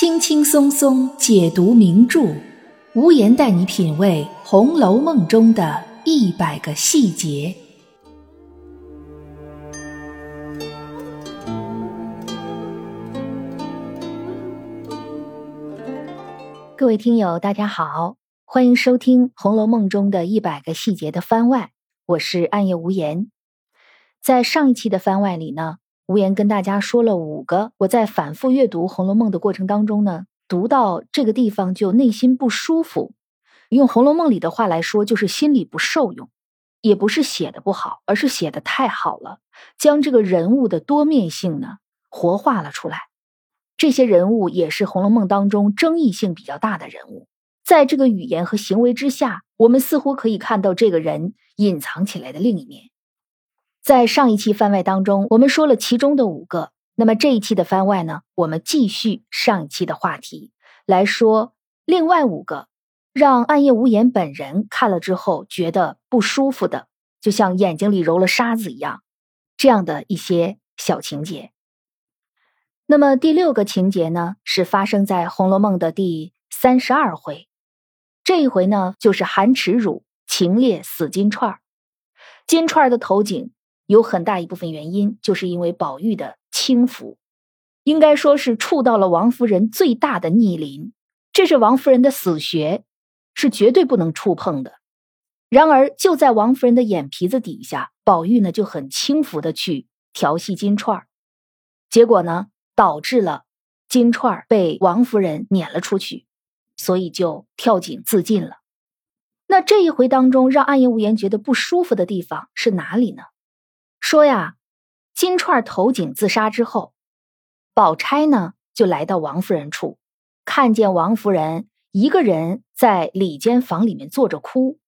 轻轻松松解读名著，无言带你品味《红楼梦》中的一百个细节。各位听友，大家好，欢迎收听《红楼梦》中的一百个细节的番外，我是暗夜无言。在上一期的番外里呢。无言跟大家说了五个，我在反复阅读《红楼梦》的过程当中呢，读到这个地方就内心不舒服。用《红楼梦》里的话来说，就是心里不受用，也不是写的不好，而是写的太好了，将这个人物的多面性呢活化了出来。这些人物也是《红楼梦》当中争议性比较大的人物，在这个语言和行为之下，我们似乎可以看到这个人隐藏起来的另一面。在上一期番外当中，我们说了其中的五个。那么这一期的番外呢，我们继续上一期的话题来说另外五个，让暗夜无言本人看了之后觉得不舒服的，就像眼睛里揉了沙子一样，这样的一些小情节。那么第六个情节呢，是发生在《红楼梦》的第三十二回。这一回呢，就是含耻辱情烈死金钏儿，金钏儿的头颈。有很大一部分原因，就是因为宝玉的轻浮，应该说是触到了王夫人最大的逆鳞，这是王夫人的死穴，是绝对不能触碰的。然而就在王夫人的眼皮子底下，宝玉呢就很轻浮的去调戏金钏儿，结果呢导致了金钏儿被王夫人撵了出去，所以就跳井自尽了。那这一回当中，让暗夜无言觉得不舒服的地方是哪里呢？说呀，金钏投井自杀之后，宝钗呢就来到王夫人处，看见王夫人一个人在里间房里面坐着哭。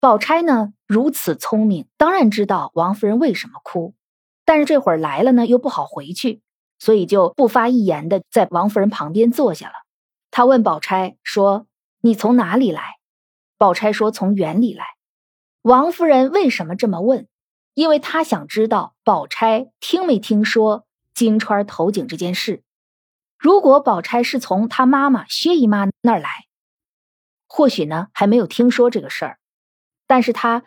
宝钗呢如此聪明，当然知道王夫人为什么哭，但是这会儿来了呢又不好回去，所以就不发一言的在王夫人旁边坐下了。他问宝钗说：“你从哪里来？”宝钗说：“从园里来。”王夫人为什么这么问？因为他想知道宝钗听没听说金钏投井这件事。如果宝钗是从她妈妈薛姨妈那儿来，或许呢还没有听说这个事儿。但是他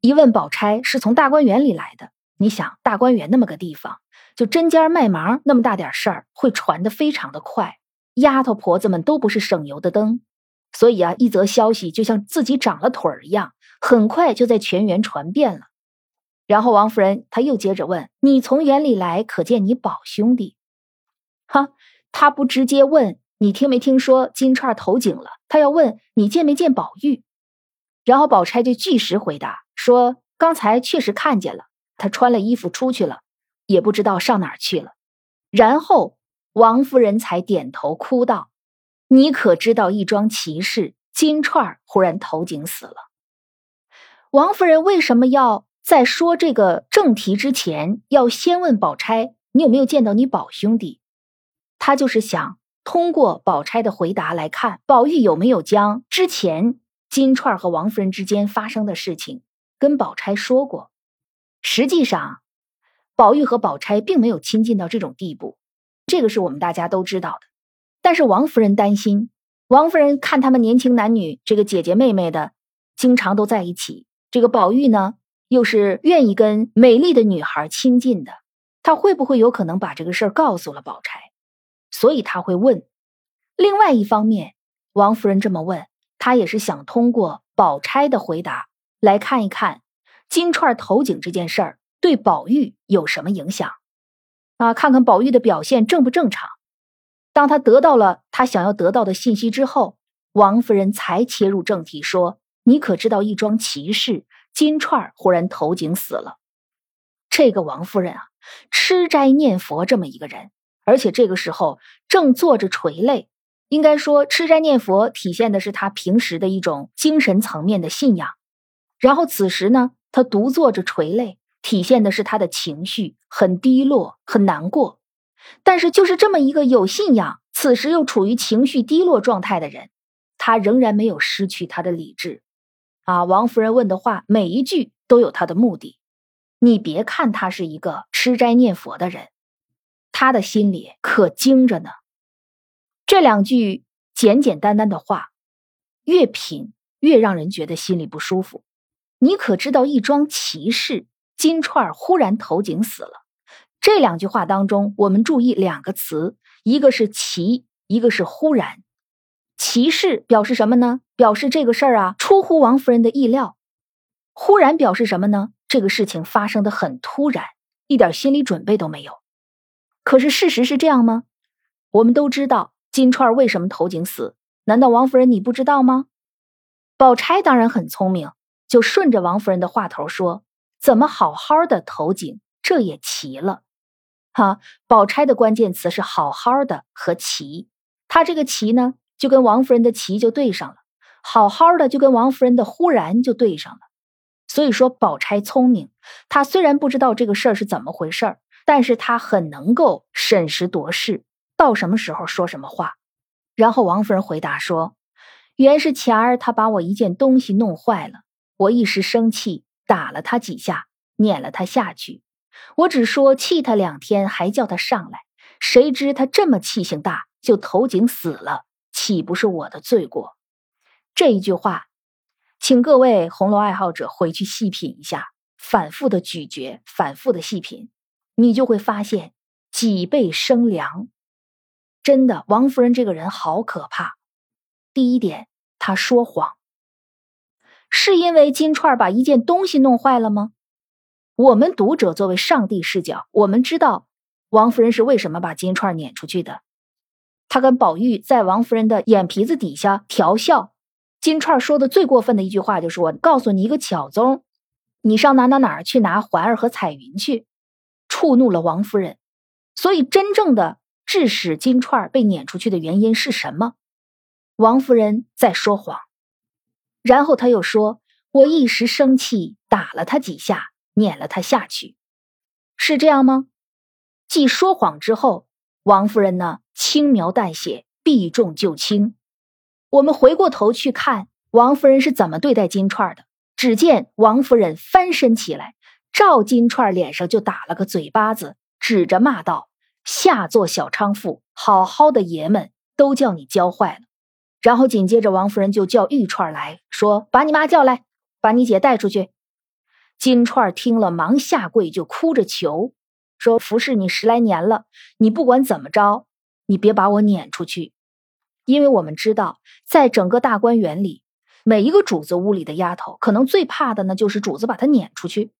一问宝钗是从大观园里来的，你想大观园那么个地方，就针尖麦芒那么大点事儿，会传得非常的快。丫头婆子们都不是省油的灯，所以啊，一则消息就像自己长了腿儿一样，很快就在全园传遍了。然后王夫人，她又接着问：“你从园里来，可见你宝兄弟？”哈，她不直接问你听没听说金钏投井了，她要问你见没见宝玉。然后宝钗就据实回答说：“刚才确实看见了，他穿了衣服出去了，也不知道上哪儿去了。”然后王夫人才点头哭道：“你可知道一桩奇事？金钏忽然投井死了。”王夫人为什么要？在说这个正题之前，要先问宝钗：“你有没有见到你宝兄弟？”他就是想通过宝钗的回答来看，宝玉有没有将之前金钏和王夫人之间发生的事情跟宝钗说过。实际上，宝玉和宝钗并没有亲近到这种地步，这个是我们大家都知道的。但是王夫人担心，王夫人看他们年轻男女，这个姐姐妹妹的，经常都在一起。这个宝玉呢？又是愿意跟美丽的女孩亲近的，他会不会有可能把这个事儿告诉了宝钗？所以他会问。另外一方面，王夫人这么问，她也是想通过宝钗的回答来看一看金钏投井这件事儿对宝玉有什么影响啊？看看宝玉的表现正不正常。当他得到了他想要得到的信息之后，王夫人才切入正题说：“你可知道一桩奇事？”金钏忽然投井死了，这个王夫人啊，吃斋念佛这么一个人，而且这个时候正坐着垂泪，应该说吃斋念佛体现的是他平时的一种精神层面的信仰。然后此时呢，他独坐着垂泪，体现的是他的情绪很低落、很难过。但是就是这么一个有信仰，此时又处于情绪低落状态的人，他仍然没有失去他的理智。啊，王夫人问的话，每一句都有她的目的。你别看他是一个吃斋念佛的人，他的心里可精着呢。这两句简简单单的话，越品越让人觉得心里不舒服。你可知道一桩奇事？金钏忽然投井死了。这两句话当中，我们注意两个词，一个是奇，一个是忽然。奇事表示什么呢？表示这个事儿啊出乎王夫人的意料。忽然表示什么呢？这个事情发生的很突然，一点心理准备都没有。可是事实是这样吗？我们都知道金钏为什么投井死，难道王夫人你不知道吗？宝钗当然很聪明，就顺着王夫人的话头说：“怎么好好的投井，这也奇了。”哈，宝钗的关键词是“好好的”和“奇”，她这个“奇”呢，就跟王夫人的“奇”就对上了；“好好的”就跟王夫人的“忽然”就对上了。所以说，宝钗聪明，她虽然不知道这个事儿是怎么回事儿，但是她很能够审时度势，到什么时候说什么话。然后王夫人回答说：“原是前儿他把我一件东西弄坏了，我一时生气，打了他几下，撵了他下去。”我只说气他两天，还叫他上来。谁知他这么气性大，就投井死了，岂不是我的罪过？这一句话，请各位红楼爱好者回去细品一下，反复的咀嚼，反复的细品，你就会发现脊背生凉。真的，王夫人这个人好可怕。第一点，她说谎，是因为金钏把一件东西弄坏了吗？我们读者作为上帝视角，我们知道王夫人是为什么把金钏撵出去的。他跟宝玉在王夫人的眼皮子底下调笑。金钏说的最过分的一句话就是：“我告诉你一个巧宗，你上哪哪哪儿去拿环儿和彩云去。”触怒了王夫人。所以，真正的致使金钏被撵出去的原因是什么？王夫人在说谎。然后他又说：“我一时生气，打了他几下。”撵了他下去，是这样吗？继说谎之后，王夫人呢轻描淡写，避重就轻。我们回过头去看王夫人是怎么对待金钏的。只见王夫人翻身起来，照金钏脸上就打了个嘴巴子，指着骂道：“下作小娼妇，好好的爷们都叫你教坏了。”然后紧接着，王夫人就叫玉钏来说：“把你妈叫来，把你姐带出去。”金钏听了，忙下跪，就哭着求说：“服侍你十来年了，你不管怎么着，你别把我撵出去。因为我们知道，在整个大观园里，每一个主子屋里的丫头，可能最怕的呢，就是主子把她撵出去。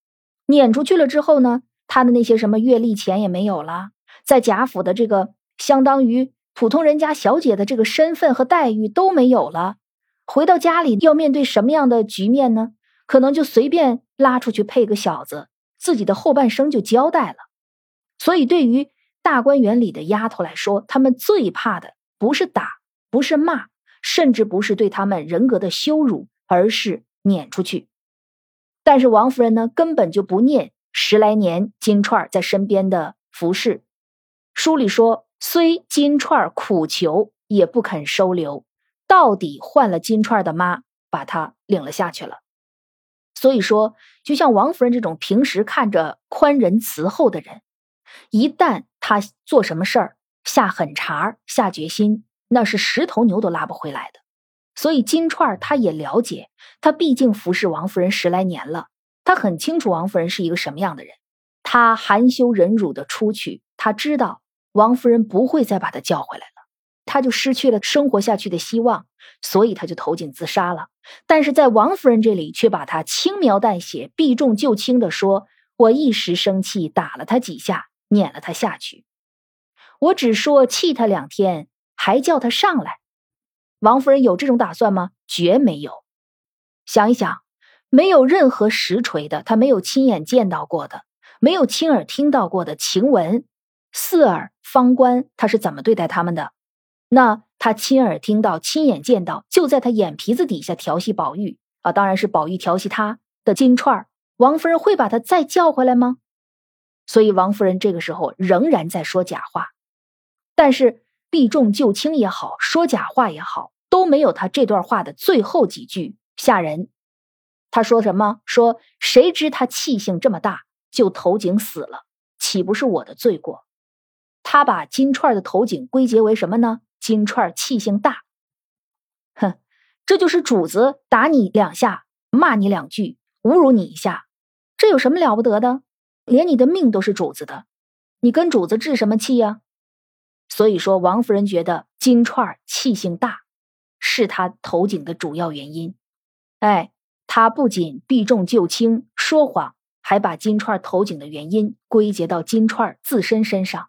撵出去了之后呢，她的那些什么月例钱也没有了，在贾府的这个相当于普通人家小姐的这个身份和待遇都没有了。回到家里要面对什么样的局面呢？可能就随便。”拉出去配个小子，自己的后半生就交代了。所以，对于大观园里的丫头来说，他们最怕的不是打，不是骂，甚至不是对他们人格的羞辱，而是撵出去。但是王夫人呢，根本就不念十来年金钏在身边的服侍。书里说，虽金钏苦求，也不肯收留，到底换了金钏的妈，把她领了下去了。所以说，就像王夫人这种平时看着宽仁慈厚的人，一旦他做什么事儿下狠茬儿下决心，那是十头牛都拉不回来的。所以金钏他也了解，他毕竟服侍王夫人十来年了，他很清楚王夫人是一个什么样的人。他含羞忍辱的出去，他知道王夫人不会再把他叫回来了。他就失去了生活下去的希望，所以他就投井自杀了。但是在王夫人这里，却把他轻描淡写、避重就轻的说：“我一时生气，打了他几下，撵了他下去。我只说气他两天，还叫他上来。”王夫人有这种打算吗？绝没有。想一想，没有任何实锤的，他没有亲眼见到过的，没有亲耳听到过的晴雯、四儿、方官，他是怎么对待他们的？那他亲耳听到、亲眼见到，就在他眼皮子底下调戏宝玉啊，当然是宝玉调戏他的金钏王夫人会把他再叫回来吗？所以王夫人这个时候仍然在说假话，但是避重就轻也好，说假话也好，都没有她这段话的最后几句吓人。她说什么？说谁知他气性这么大，就投井死了，岂不是我的罪过？他把金钏的投井归结为什么呢？金钏气性大。哼，这就是主子打你两下，骂你两句，侮辱你一下，这有什么了不得的？连你的命都是主子的，你跟主子置什么气呀？所以说，王夫人觉得金钏气性大，是她投井的主要原因。哎，她不仅避重就轻，说谎，还把金钏投井的原因归结到金钏自身身上。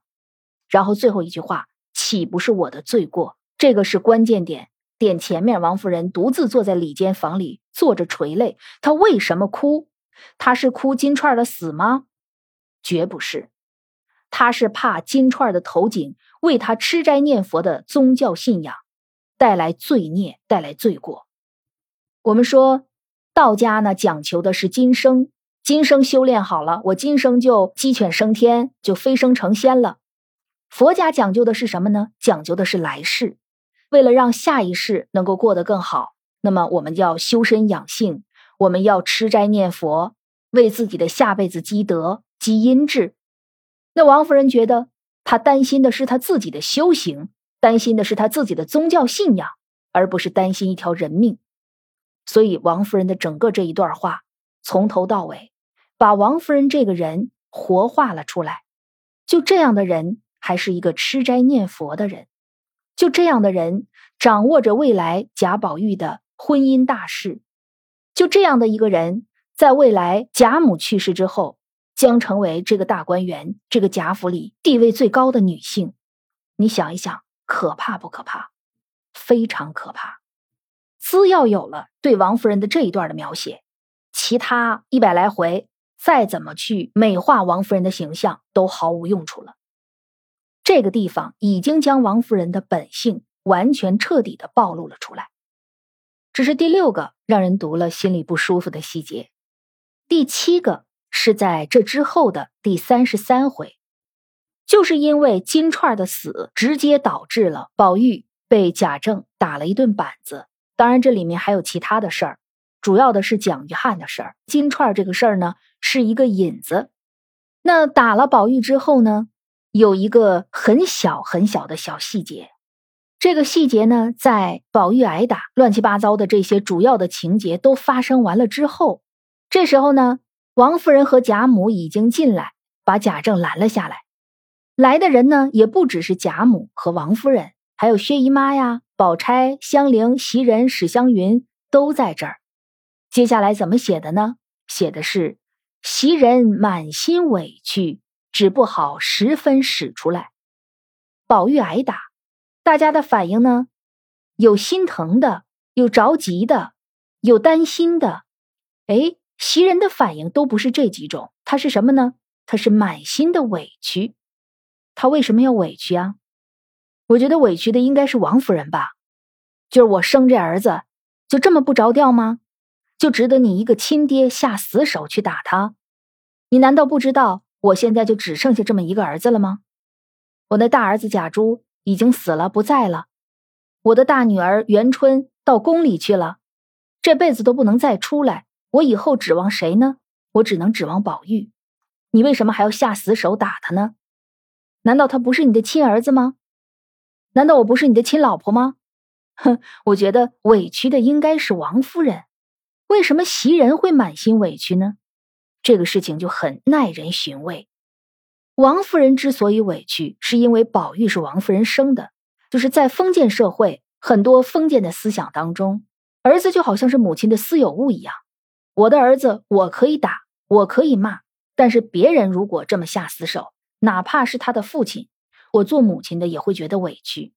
然后最后一句话，岂不是我的罪过？这个是关键点。点前面，王夫人独自坐在里间房里，坐着垂泪。她为什么哭？她是哭金钏的死吗？绝不是，他是怕金钏的头井为他吃斋念佛的宗教信仰带来罪孽，带来罪过。我们说道家呢，讲求的是今生，今生修炼好了，我今生就鸡犬升天，就飞升成仙了。佛家讲究的是什么呢？讲究的是来世。为了让下一世能够过得更好，那么我们要修身养性，我们要吃斋念佛，为自己的下辈子积德基因质。那王夫人觉得，她担心的是她自己的修行，担心的是她自己的宗教信仰，而不是担心一条人命。所以，王夫人的整个这一段话，从头到尾，把王夫人这个人活化了出来。就这样的人，还是一个吃斋念佛的人。就这样的人掌握着未来贾宝玉的婚姻大事，就这样的一个人，在未来贾母去世之后，将成为这个大观园、这个贾府里地位最高的女性。你想一想，可怕不可怕？非常可怕。资要有了对王夫人的这一段的描写，其他一百来回再怎么去美化王夫人的形象，都毫无用处了。这个地方已经将王夫人的本性完全彻底的暴露了出来，这是第六个让人读了心里不舒服的细节。第七个是在这之后的第三十三回，就是因为金钏的死，直接导致了宝玉被贾政打了一顿板子。当然，这里面还有其他的事儿，主要的是蒋玉菡的事儿。金钏这个事儿呢，是一个引子。那打了宝玉之后呢？有一个很小很小的小细节，这个细节呢，在宝玉挨打、乱七八糟的这些主要的情节都发生完了之后，这时候呢，王夫人和贾母已经进来，把贾政拦了下来。来的人呢，也不只是贾母和王夫人，还有薛姨妈呀、宝钗、香菱、袭人、史湘云都在这儿。接下来怎么写的呢？写的是袭人满心委屈。只不好十分使出来。宝玉挨打，大家的反应呢？有心疼的，有着急的，有担心的。哎，袭人的反应都不是这几种，他是什么呢？他是满心的委屈。他为什么要委屈啊？我觉得委屈的应该是王夫人吧。就是我生这儿子，就这么不着调吗？就值得你一个亲爹下死手去打他？你难道不知道？我现在就只剩下这么一个儿子了吗？我的大儿子贾珠已经死了，不在了。我的大女儿元春到宫里去了，这辈子都不能再出来。我以后指望谁呢？我只能指望宝玉。你为什么还要下死手打他呢？难道他不是你的亲儿子吗？难道我不是你的亲老婆吗？哼，我觉得委屈的应该是王夫人。为什么袭人会满心委屈呢？这个事情就很耐人寻味。王夫人之所以委屈，是因为宝玉是王夫人生的，就是在封建社会很多封建的思想当中，儿子就好像是母亲的私有物一样。我的儿子，我可以打，我可以骂，但是别人如果这么下死手，哪怕是他的父亲，我做母亲的也会觉得委屈。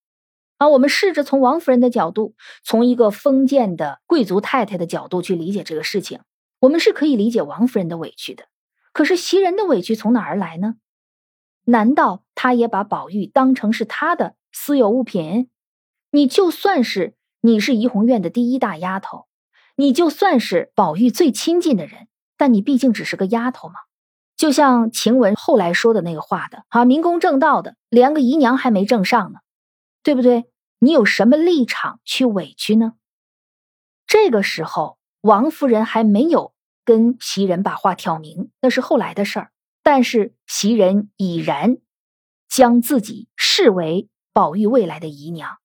啊，我们试着从王夫人的角度，从一个封建的贵族太太的角度去理解这个事情。我们是可以理解王夫人的委屈的，可是袭人的委屈从哪儿来呢？难道她也把宝玉当成是她的私有物品？你就算是你是怡红院的第一大丫头，你就算是宝玉最亲近的人，但你毕竟只是个丫头嘛。就像晴雯后来说的那个话的啊，明公正道的，连个姨娘还没正上呢，对不对？你有什么立场去委屈呢？这个时候。王夫人还没有跟袭人把话挑明，那是后来的事儿。但是袭人已然将自己视为宝玉未来的姨娘，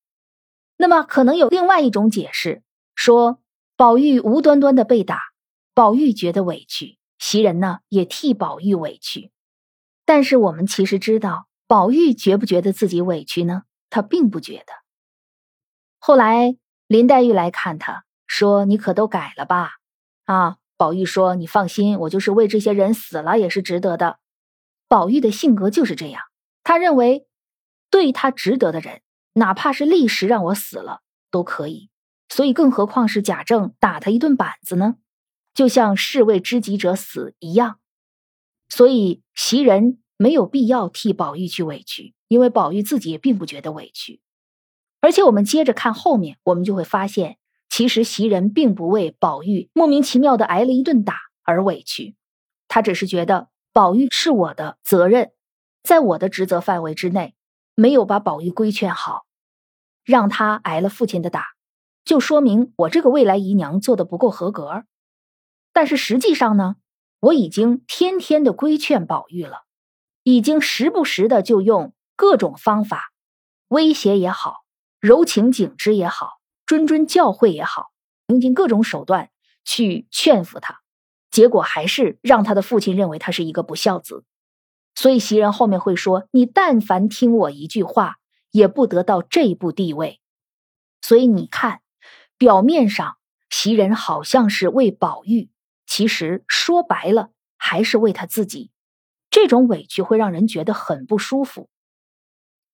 那么可能有另外一种解释，说宝玉无端端的被打，宝玉觉得委屈，袭人呢也替宝玉委屈。但是我们其实知道，宝玉觉不觉得自己委屈呢？他并不觉得。后来林黛玉来看他，说：“你可都改了吧？”啊，宝玉说：“你放心，我就是为这些人死了也是值得的。”宝玉的性格就是这样，他认为对他值得的人，哪怕是立时让我死了都可以。所以，更何况是贾政打他一顿板子呢？就像士为知己者死一样。所以袭人没有必要替宝玉去委屈，因为宝玉自己也并不觉得委屈。而且我们接着看后面，我们就会发现，其实袭人并不为宝玉莫名其妙的挨了一顿打而委屈，他只是觉得宝玉是我的责任，在我的职责范围之内，没有把宝玉规劝好，让他挨了父亲的打，就说明我这个未来姨娘做的不够合格。但是实际上呢？我已经天天的规劝宝玉了，已经时不时的就用各种方法，威胁也好，柔情景之也好，谆谆教诲也好，用尽各种手段去劝服他，结果还是让他的父亲认为他是一个不孝子。所以袭人后面会说：“你但凡听我一句话，也不得到这一步地位。”所以你看，表面上袭人好像是为宝玉。其实说白了，还是为他自己。这种委屈会让人觉得很不舒服。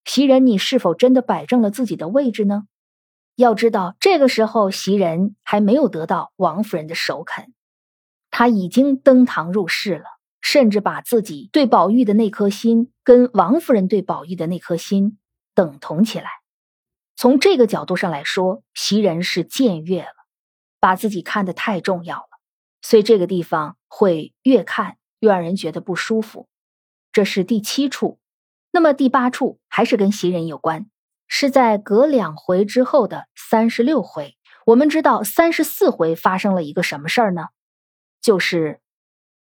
袭人，你是否真的摆正了自己的位置呢？要知道，这个时候袭人还没有得到王夫人的首肯，他已经登堂入室了，甚至把自己对宝玉的那颗心跟王夫人对宝玉的那颗心等同起来。从这个角度上来说，袭人是僭越了，把自己看得太重要了。所以这个地方会越看越让人觉得不舒服，这是第七处。那么第八处还是跟袭人有关，是在隔两回之后的三十六回。我们知道三十四回发生了一个什么事儿呢？就是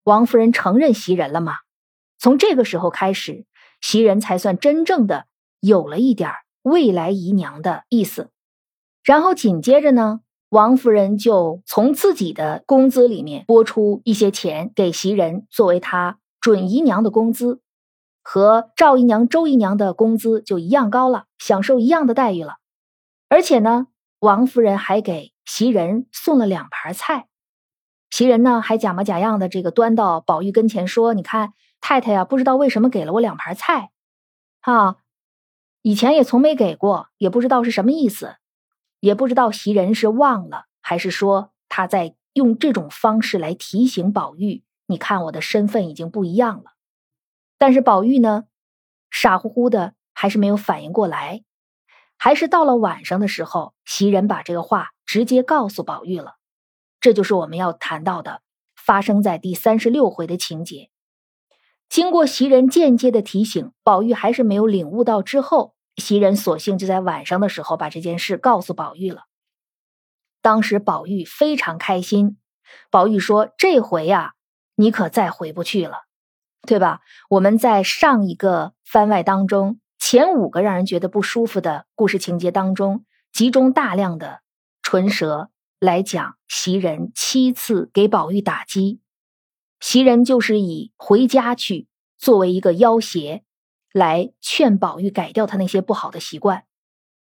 王夫人承认袭人了嘛。从这个时候开始，袭人才算真正的有了一点儿未来姨娘的意思。然后紧接着呢？王夫人就从自己的工资里面拨出一些钱给袭人，作为她准姨娘的工资，和赵姨娘、周姨娘的工资就一样高了，享受一样的待遇了。而且呢，王夫人还给袭人送了两盘菜。袭人呢，还假模假样的这个端到宝玉跟前说：“你看，太太呀，不知道为什么给了我两盘菜，哈，以前也从没给过，也不知道是什么意思。”也不知道袭人是忘了，还是说他在用这种方式来提醒宝玉：“你看我的身份已经不一样了。”但是宝玉呢，傻乎乎的，还是没有反应过来。还是到了晚上的时候，袭人把这个话直接告诉宝玉了。这就是我们要谈到的，发生在第三十六回的情节。经过袭人间接的提醒，宝玉还是没有领悟到之后。袭人索性就在晚上的时候把这件事告诉宝玉了。当时宝玉非常开心。宝玉说：“这回呀，你可再回不去了，对吧？”我们在上一个番外当中，前五个让人觉得不舒服的故事情节当中，集中大量的唇舌来讲袭人七次给宝玉打击，袭人就是以回家去作为一个要挟。来劝宝玉改掉他那些不好的习惯，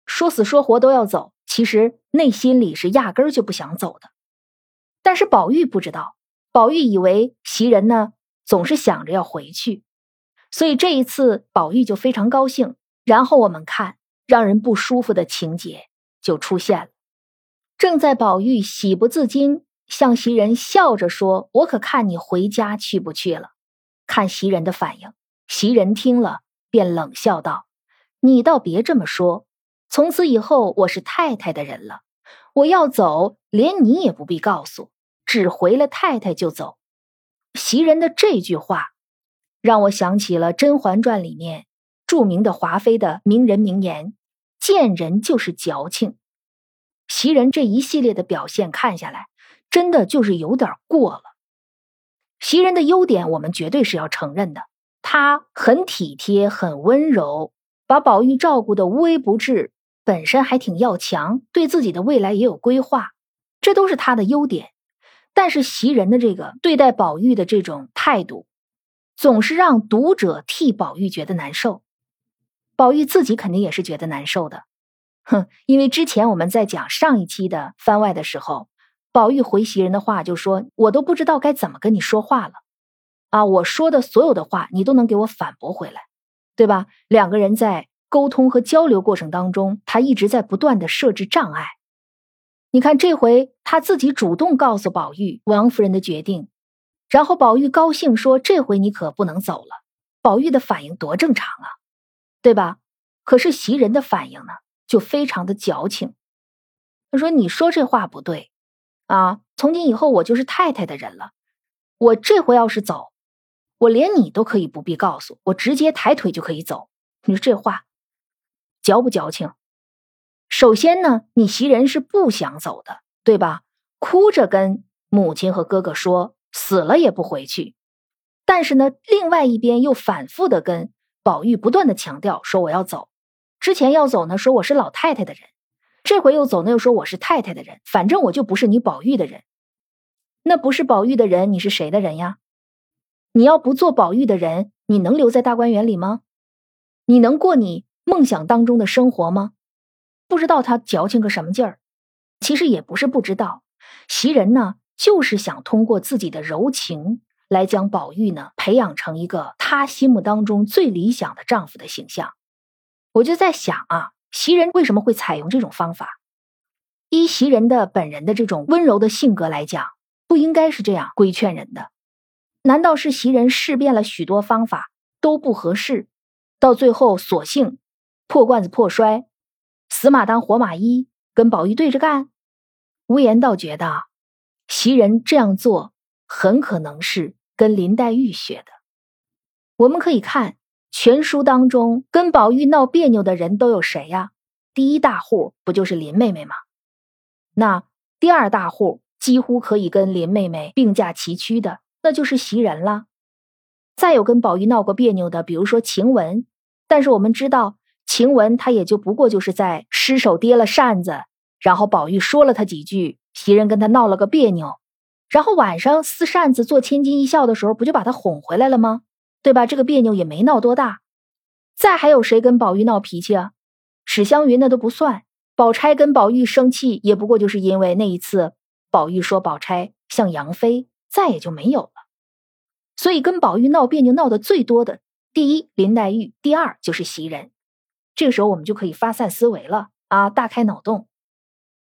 说死说活都要走，其实内心里是压根儿就不想走的。但是宝玉不知道，宝玉以为袭人呢总是想着要回去，所以这一次宝玉就非常高兴。然后我们看让人不舒服的情节就出现了。正在宝玉喜不自禁向袭人笑着说：“我可看你回家去不去了。”看袭人的反应，袭人听了。便冷笑道：“你倒别这么说，从此以后我是太太的人了。我要走，连你也不必告诉，只回了太太就走。”袭人的这句话，让我想起了《甄嬛传》里面著名的华妃的名人名言：“见人就是矫情。”袭人这一系列的表现看下来，真的就是有点过了。袭人的优点，我们绝对是要承认的。他很体贴，很温柔，把宝玉照顾的无微不至，本身还挺要强，对自己的未来也有规划，这都是他的优点。但是袭人的这个对待宝玉的这种态度，总是让读者替宝玉觉得难受。宝玉自己肯定也是觉得难受的，哼！因为之前我们在讲上一期的番外的时候，宝玉回袭人的话就说：“我都不知道该怎么跟你说话了，啊，我说的所有的话你都能给我反驳回来，对吧？”两个人在沟通和交流过程当中，他一直在不断的设置障碍。你看，这回他自己主动告诉宝玉王夫人的决定，然后宝玉高兴说：“这回你可不能走了。”宝玉的反应多正常啊，对吧？可是袭人的反应呢，就非常的矫情。他说：“你说这话不对啊！从今以后我就是太太的人了，我这回要是走，我连你都可以不必告诉我，直接抬腿就可以走。你说这话矫不矫情？”首先呢，你袭人是不想走的，对吧？哭着跟母亲和哥哥说死了也不回去。但是呢，另外一边又反复的跟宝玉不断的强调说我要走。之前要走呢，说我是老太太的人；这回又走呢，又说我是太太的人。反正我就不是你宝玉的人。那不是宝玉的人，你是谁的人呀？你要不做宝玉的人，你能留在大观园里吗？你能过你梦想当中的生活吗？不知道他矫情个什么劲儿，其实也不是不知道，袭人呢就是想通过自己的柔情来将宝玉呢培养成一个他心目当中最理想的丈夫的形象。我就在想啊，袭人为什么会采用这种方法？依袭人的本人的这种温柔的性格来讲，不应该是这样规劝人的。难道是袭人试遍了许多方法都不合适，到最后索性破罐子破摔？死马当活马医，跟宝玉对着干。无言倒觉得，袭人这样做很可能是跟林黛玉学的。我们可以看全书当中跟宝玉闹别扭的人都有谁呀？第一大户不就是林妹妹吗？那第二大户几乎可以跟林妹妹并驾齐驱的，那就是袭人了。再有跟宝玉闹过别扭的，比如说晴雯，但是我们知道。晴雯她也就不过就是在失手跌了扇子，然后宝玉说了她几句，袭人跟他闹了个别扭，然后晚上撕扇子做千金一笑的时候，不就把他哄回来了吗？对吧？这个别扭也没闹多大。再还有谁跟宝玉闹脾气啊？史湘云那都不算。宝钗跟宝玉生气，也不过就是因为那一次宝玉说宝钗像杨妃，再也就没有了。所以跟宝玉闹别扭闹得最多的，第一林黛玉，第二就是袭人。这个时候我们就可以发散思维了啊，大开脑洞，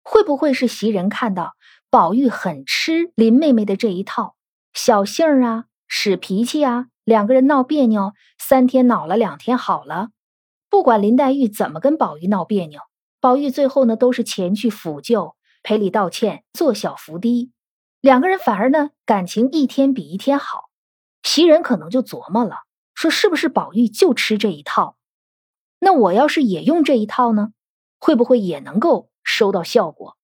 会不会是袭人看到宝玉很吃林妹妹的这一套，小性儿啊，使脾气啊，两个人闹别扭，三天恼了，两天好了。不管林黛玉怎么跟宝玉闹别扭，宝玉最后呢都是前去抚救、赔礼道歉、做小伏低，两个人反而呢感情一天比一天好。袭人可能就琢磨了，说是不是宝玉就吃这一套？那我要是也用这一套呢，会不会也能够收到效果？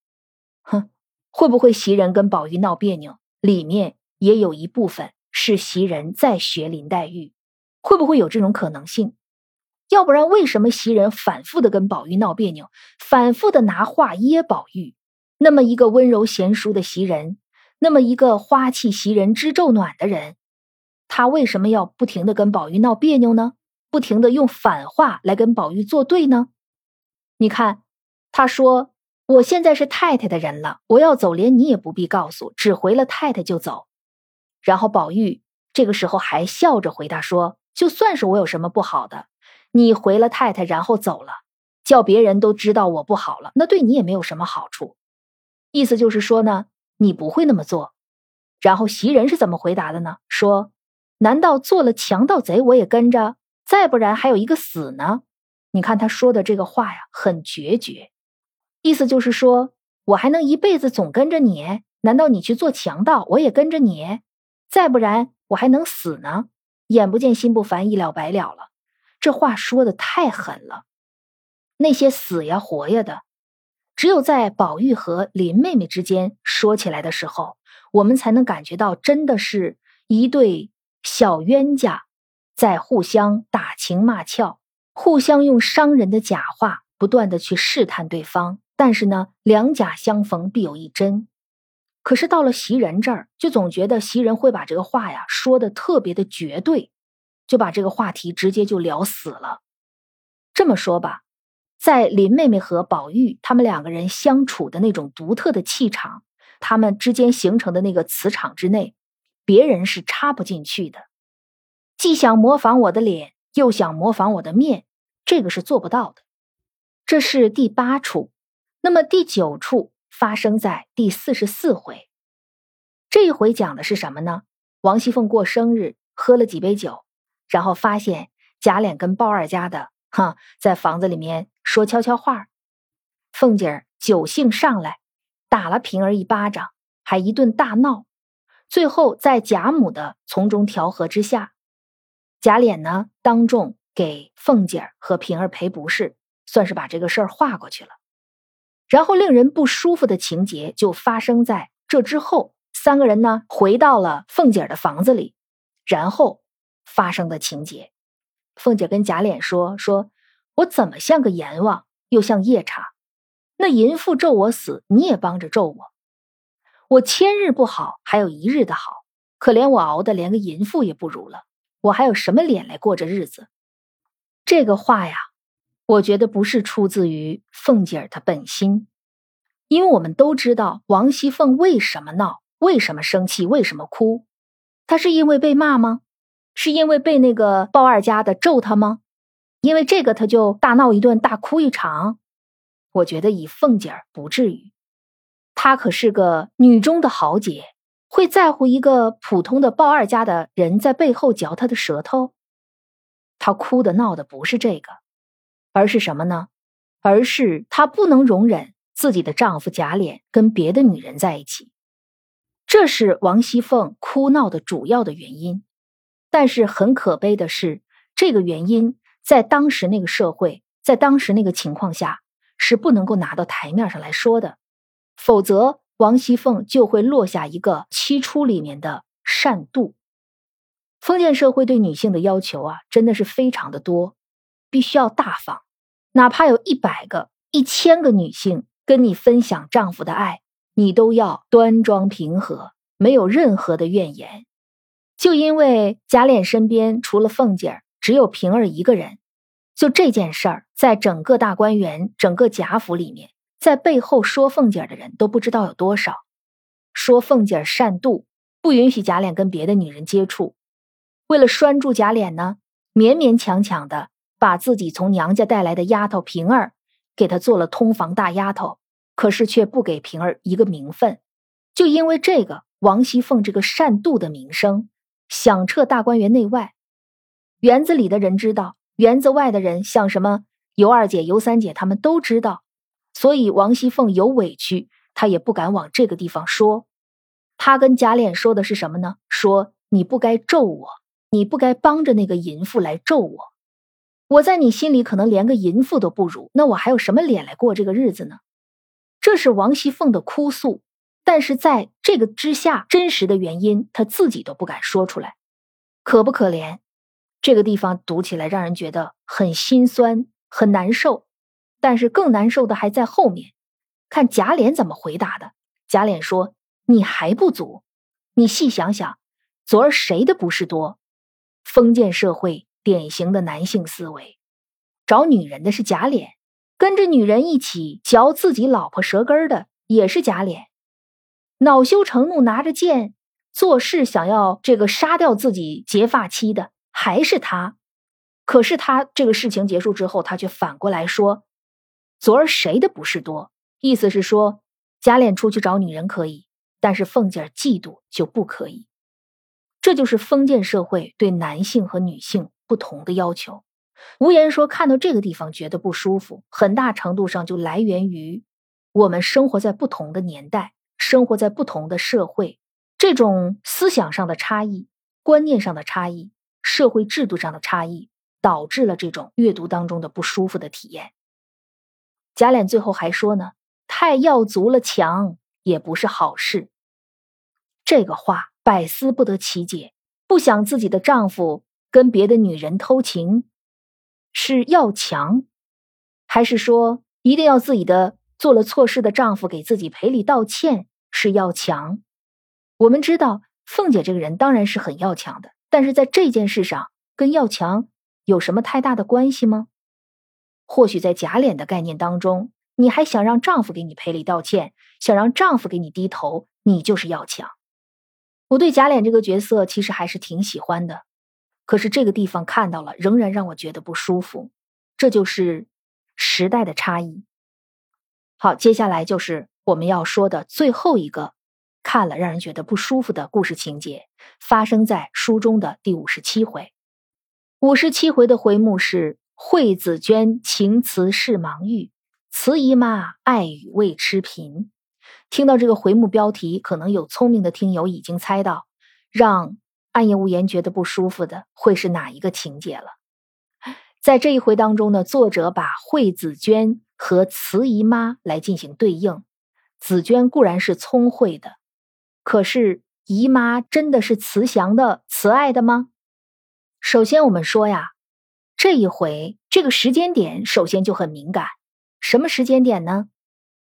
哼，会不会袭人跟宝玉闹别扭，里面也有一部分是袭人在学林黛玉？会不会有这种可能性？要不然为什么袭人反复的跟宝玉闹别扭，反复的拿话噎宝玉？那么一个温柔贤淑的袭人，那么一个花气袭人知昼暖的人，他为什么要不停的跟宝玉闹别扭呢？不停的用反话来跟宝玉作对呢？你看，他说：“我现在是太太的人了，我要走，连你也不必告诉，只回了太太就走。”然后宝玉这个时候还笑着回答说：“就算是我有什么不好的，你回了太太然后走了，叫别人都知道我不好了，那对你也没有什么好处。”意思就是说呢，你不会那么做。然后袭人是怎么回答的呢？说：“难道做了强盗贼，我也跟着？”再不然还有一个死呢，你看他说的这个话呀，很决绝，意思就是说我还能一辈子总跟着你？难道你去做强盗，我也跟着你？再不然我还能死呢？眼不见心不烦，一了百了了。这话说的太狠了。那些死呀活呀的，只有在宝玉和林妹妹之间说起来的时候，我们才能感觉到真的是一对小冤家。在互相打情骂俏，互相用伤人的假话不断的去试探对方，但是呢，两假相逢必有一真。可是到了袭人这儿，就总觉得袭人会把这个话呀说的特别的绝对，就把这个话题直接就聊死了。这么说吧，在林妹妹和宝玉他们两个人相处的那种独特的气场，他们之间形成的那个磁场之内，别人是插不进去的。既想模仿我的脸，又想模仿我的面，这个是做不到的。这是第八处，那么第九处。发生在第四十四回，这一回讲的是什么呢？王熙凤过生日，喝了几杯酒，然后发现贾琏跟鲍二家的哈在房子里面说悄悄话。凤姐儿酒兴上来，打了平儿一巴掌，还一顿大闹。最后在贾母的从中调和之下，贾琏呢当众给凤姐儿和平儿赔不是，算是把这个事儿化过去了。然后令人不舒服的情节就发生在这之后，三个人呢回到了凤姐的房子里，然后发生的情节。凤姐跟贾琏说：“说我怎么像个阎王，又像夜叉？那淫妇咒我死，你也帮着咒我。我千日不好，还有一日的好，可怜我熬的连个淫妇也不如了，我还有什么脸来过这日子？”这个话呀。我觉得不是出自于凤姐儿的本心，因为我们都知道王熙凤为什么闹，为什么生气，为什么哭，她是因为被骂吗？是因为被那个鲍二家的咒她吗？因为这个她就大闹一顿，大哭一场？我觉得以凤姐儿不至于，她可是个女中的豪杰，会在乎一个普通的鲍二家的人在背后嚼她的舌头？她哭的闹的不是这个。而是什么呢？而是她不能容忍自己的丈夫贾琏跟别的女人在一起，这是王熙凤哭闹的主要的原因。但是很可悲的是，这个原因在当时那个社会，在当时那个情况下是不能够拿到台面上来说的，否则王熙凤就会落下一个七出里面的善妒。封建社会对女性的要求啊，真的是非常的多。必须要大方，哪怕有一百个、一千个女性跟你分享丈夫的爱，你都要端庄平和，没有任何的怨言。就因为贾琏身边除了凤姐儿，只有平儿一个人，就这件事儿，在整个大观园、整个贾府里面，在背后说凤姐儿的人都不知道有多少。说凤姐儿善妒，不允许贾琏跟别的女人接触，为了拴住贾琏呢，勉勉强强的。把自己从娘家带来的丫头平儿，给她做了通房大丫头，可是却不给平儿一个名分。就因为这个，王熙凤这个善妒的名声响彻大观园内外。园子里的人知道，园子外的人，像什么尤二姐、尤三姐，他们都知道。所以王熙凤有委屈，她也不敢往这个地方说。她跟贾琏说的是什么呢？说你不该咒我，你不该帮着那个淫妇来咒我。我在你心里可能连个淫妇都不如，那我还有什么脸来过这个日子呢？这是王熙凤的哭诉，但是在这个之下，真实的原因她自己都不敢说出来，可不可怜？这个地方读起来让人觉得很心酸、很难受，但是更难受的还在后面。看贾琏怎么回答的。贾琏说：“你还不足，你细想想，昨儿谁的不是多？封建社会。”典型的男性思维，找女人的是贾琏，跟着女人一起嚼自己老婆舌根的也是贾琏，恼羞成怒拿着剑做事想要这个杀掉自己结发妻的还是他。可是他这个事情结束之后，他却反过来说：“昨儿谁的不是多？”意思是说，贾琏出去找女人可以，但是凤姐嫉妒就不可以。这就是封建社会对男性和女性。不同的要求，无言说看到这个地方觉得不舒服，很大程度上就来源于我们生活在不同的年代，生活在不同的社会，这种思想上的差异、观念上的差异、社会制度上的差异，导致了这种阅读当中的不舒服的体验。贾琏最后还说呢：“太要足了强也不是好事。”这个话百思不得其解，不想自己的丈夫。跟别的女人偷情，是要强，还是说一定要自己的做了错事的丈夫给自己赔礼道歉是要强？我们知道凤姐这个人当然是很要强的，但是在这件事上跟要强有什么太大的关系吗？或许在假脸的概念当中，你还想让丈夫给你赔礼道歉，想让丈夫给你低头，你就是要强。我对假脸这个角色其实还是挺喜欢的，可是这个地方看到了，仍然让我觉得不舒服。这就是时代的差异。好，接下来就是我们要说的最后一个看了让人觉得不舒服的故事情节，发生在书中的第五十七回。五十七回的回目是“惠子娟情辞事忙玉，慈姨妈爱语未痴贫”。听到这个回目标题，可能有聪明的听友已经猜到，让暗夜无言觉得不舒服的会是哪一个情节了。在这一回当中呢，作者把惠子娟和慈姨妈来进行对应。紫娟固然是聪慧的，可是姨妈真的是慈祥的、慈爱的吗？首先，我们说呀，这一回这个时间点首先就很敏感。什么时间点呢？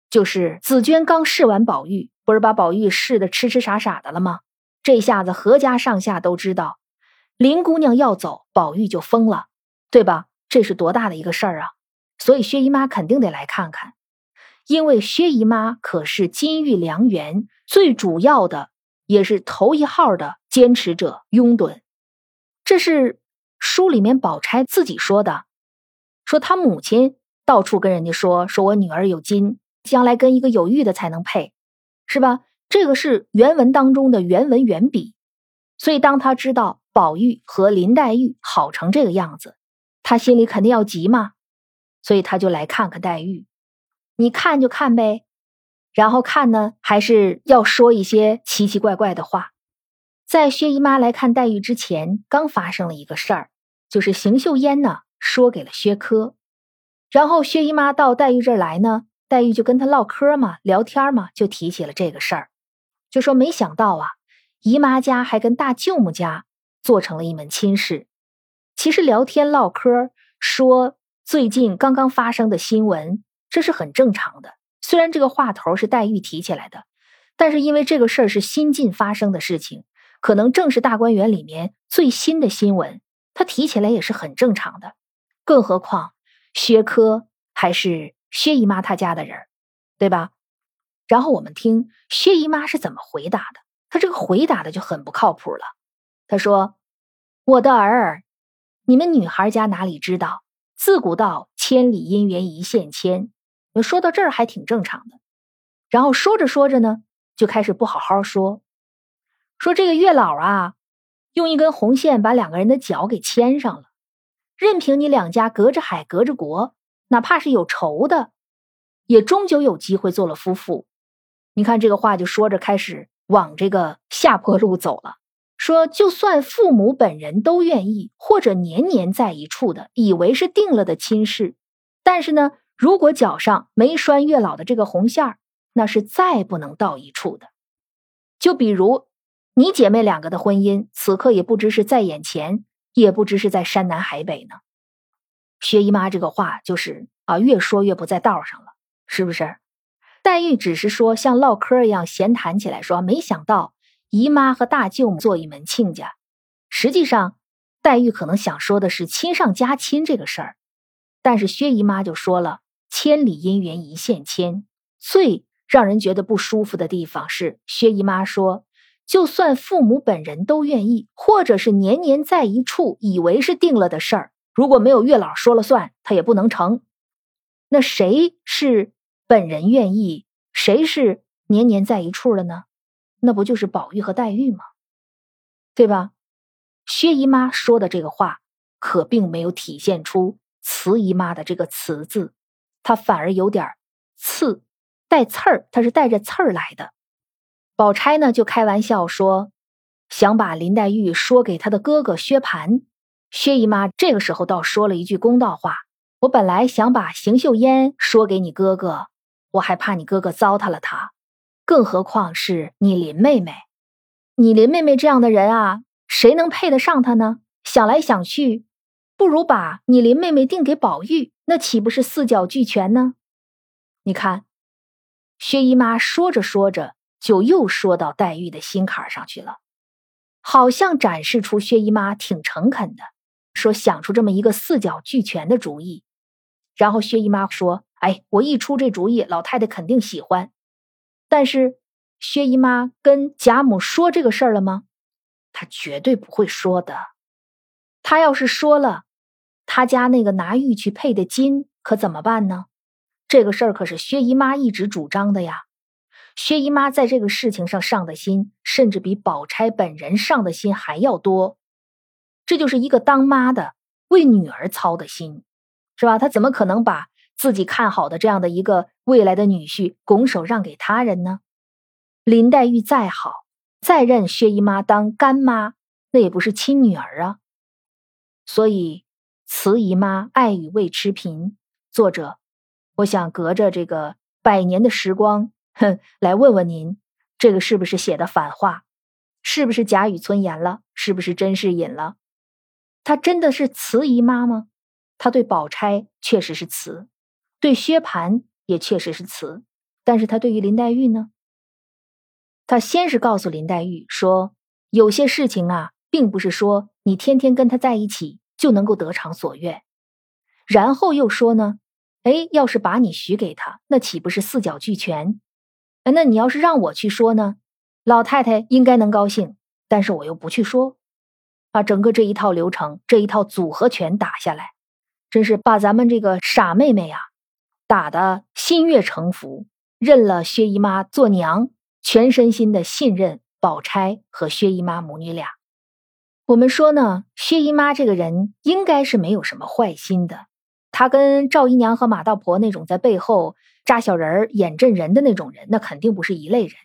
就是紫娟刚试完宝玉，不是把宝玉试的痴痴傻傻的了吗？这下子何家上下都知道，林姑娘要走，宝玉就疯了。对吧？这是多大的一个事儿啊！所以薛姨妈肯定得来看看，因为薛姨妈可是金玉良缘最主要的，也是头一号的坚持者、拥趸。这是书里面宝钗自己说的，说她母亲到处跟人家说，说我女儿有金，将来跟一个有玉的才能配，是吧？这个是原文当中的原文原笔。所以当他知道宝玉和林黛玉好成这个样子。他心里肯定要急嘛，所以他就来看看黛玉。你看就看呗，然后看呢，还是要说一些奇奇怪怪的话。在薛姨妈来看黛玉之前，刚发生了一个事儿，就是邢岫烟呢说给了薛科，然后薛姨妈到黛玉这儿来呢，黛玉就跟她唠嗑嘛，聊天嘛，就提起了这个事儿，就说没想到啊，姨妈家还跟大舅母家做成了一门亲事。其实聊天唠嗑说最近刚刚发生的新闻，这是很正常的。虽然这个话头是黛玉提起来的，但是因为这个事儿是新近发生的事情，可能正是大观园里面最新的新闻，他提起来也是很正常的。更何况薛科还是薛姨妈她家的人，对吧？然后我们听薛姨妈是怎么回答的，她这个回答的就很不靠谱了。她说：“我的儿。”你们女孩家哪里知道？自古道千里姻缘一线牵。说到这儿还挺正常的。然后说着说着呢，就开始不好好说，说这个月老啊，用一根红线把两个人的脚给牵上了。任凭你两家隔着海隔着国，哪怕是有仇的，也终究有机会做了夫妇。你看这个话就说着，开始往这个下坡路走了。说，就算父母本人都愿意，或者年年在一处的，以为是定了的亲事，但是呢，如果脚上没拴月老的这个红线儿，那是再不能到一处的。就比如你姐妹两个的婚姻，此刻也不知是在眼前，也不知是在山南海北呢。薛姨妈这个话就是啊，越说越不在道上了，是不是？黛玉只是说像唠嗑一样闲谈起来，说没想到。姨妈和大舅母做一门亲家，实际上黛玉可能想说的是亲上加亲这个事儿，但是薛姨妈就说了“千里姻缘一线牵”。最让人觉得不舒服的地方是，薛姨妈说，就算父母本人都愿意，或者是年年在一处，以为是定了的事儿，如果没有月老说了算，他也不能成。那谁是本人愿意，谁是年年在一处了呢？那不就是宝玉和黛玉吗？对吧？薛姨妈说的这个话，可并没有体现出慈姨妈的这个“慈”字，他反而有点刺，带刺儿，他是带着刺儿来的。宝钗呢，就开玩笑说，想把林黛玉说给她的哥哥薛蟠。薛姨妈这个时候倒说了一句公道话：“我本来想把邢岫烟说给你哥哥，我还怕你哥哥糟蹋了她。”更何况是你林妹妹，你林妹妹这样的人啊，谁能配得上她呢？想来想去，不如把你林妹妹定给宝玉，那岂不是四角俱全呢？你看，薛姨妈说着说着，就又说到黛玉的心坎上去了，好像展示出薛姨妈挺诚恳的，说想出这么一个四角俱全的主意。然后薛姨妈说：“哎，我一出这主意，老太太肯定喜欢。”但是薛姨妈跟贾母说这个事儿了吗？她绝对不会说的。她要是说了，他家那个拿玉去配的金可怎么办呢？这个事儿可是薛姨妈一直主张的呀。薛姨妈在这个事情上上的心，甚至比宝钗本人上的心还要多。这就是一个当妈的为女儿操的心。是吧？他怎么可能把自己看好的这样的一个未来的女婿拱手让给他人呢？林黛玉再好，再认薛姨妈当干妈，那也不是亲女儿啊。所以，慈姨妈爱与未持平。作者，我想隔着这个百年的时光，哼，来问问您，这个是不是写的反话？是不是假语存言了？是不是真是隐了？她真的是慈姨妈吗？他对宝钗确实是慈，对薛蟠也确实是慈，但是他对于林黛玉呢？他先是告诉林黛玉说，有些事情啊，并不是说你天天跟他在一起就能够得偿所愿，然后又说呢，哎，要是把你许给他，那岂不是四角俱全？那你要是让我去说呢，老太太应该能高兴，但是我又不去说，把整个这一套流程，这一套组合拳打下来。真是把咱们这个傻妹妹呀，打得心悦诚服，认了薛姨妈做娘，全身心的信任宝钗和薛姨妈母女俩。我们说呢，薛姨妈这个人应该是没有什么坏心的，她跟赵姨娘和马道婆那种在背后扎小人儿、演阵人的那种人，那肯定不是一类人。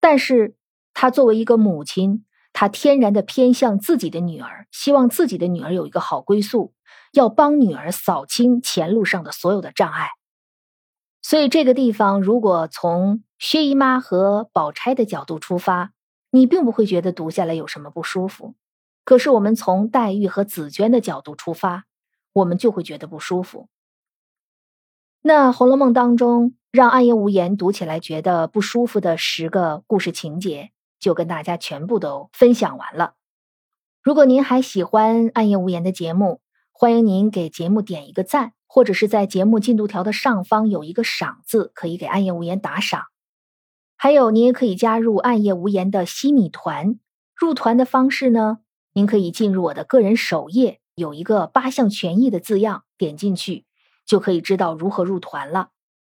但是她作为一个母亲，她天然的偏向自己的女儿，希望自己的女儿有一个好归宿。要帮女儿扫清前路上的所有的障碍，所以这个地方如果从薛姨妈和宝钗的角度出发，你并不会觉得读下来有什么不舒服。可是我们从黛玉和紫娟的角度出发，我们就会觉得不舒服。那《红楼梦》当中让暗夜无言读起来觉得不舒服的十个故事情节，就跟大家全部都分享完了。如果您还喜欢暗夜无言的节目，欢迎您给节目点一个赞，或者是在节目进度条的上方有一个赏字，可以给暗夜无言打赏。还有，您也可以加入暗夜无言的西米团。入团的方式呢，您可以进入我的个人首页，有一个八项权益的字样，点进去就可以知道如何入团了。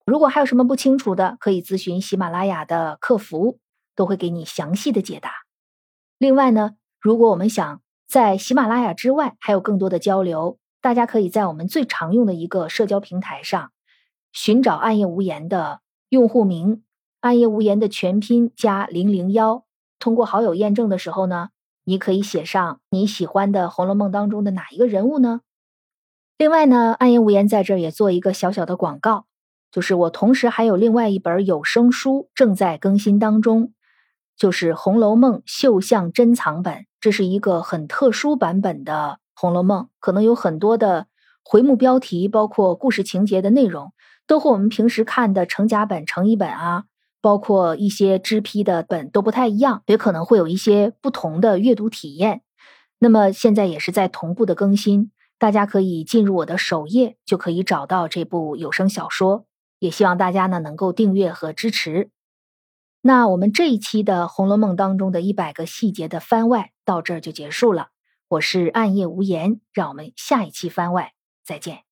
如果还有什么不清楚的，可以咨询喜马拉雅的客服，都会给你详细的解答。另外呢，如果我们想在喜马拉雅之外，还有更多的交流。大家可以在我们最常用的一个社交平台上寻找“暗夜无言”的用户名，“暗夜无言”的全拼加零零幺。通过好友验证的时候呢，你可以写上你喜欢的《红楼梦》当中的哪一个人物呢？另外呢，“暗夜无言”在这儿也做一个小小的广告，就是我同时还有另外一本有声书正在更新当中，就是《红楼梦》绣像珍藏本。这是一个很特殊版本的《红楼梦》，可能有很多的回目标题，包括故事情节的内容，都和我们平时看的成甲本、成乙本啊，包括一些支批的本都不太一样，也可能会有一些不同的阅读体验。那么现在也是在同步的更新，大家可以进入我的首页，就可以找到这部有声小说。也希望大家呢能够订阅和支持。那我们这一期的《红楼梦》当中的一百个细节的番外到这儿就结束了。我是暗夜无言，让我们下一期番外再见。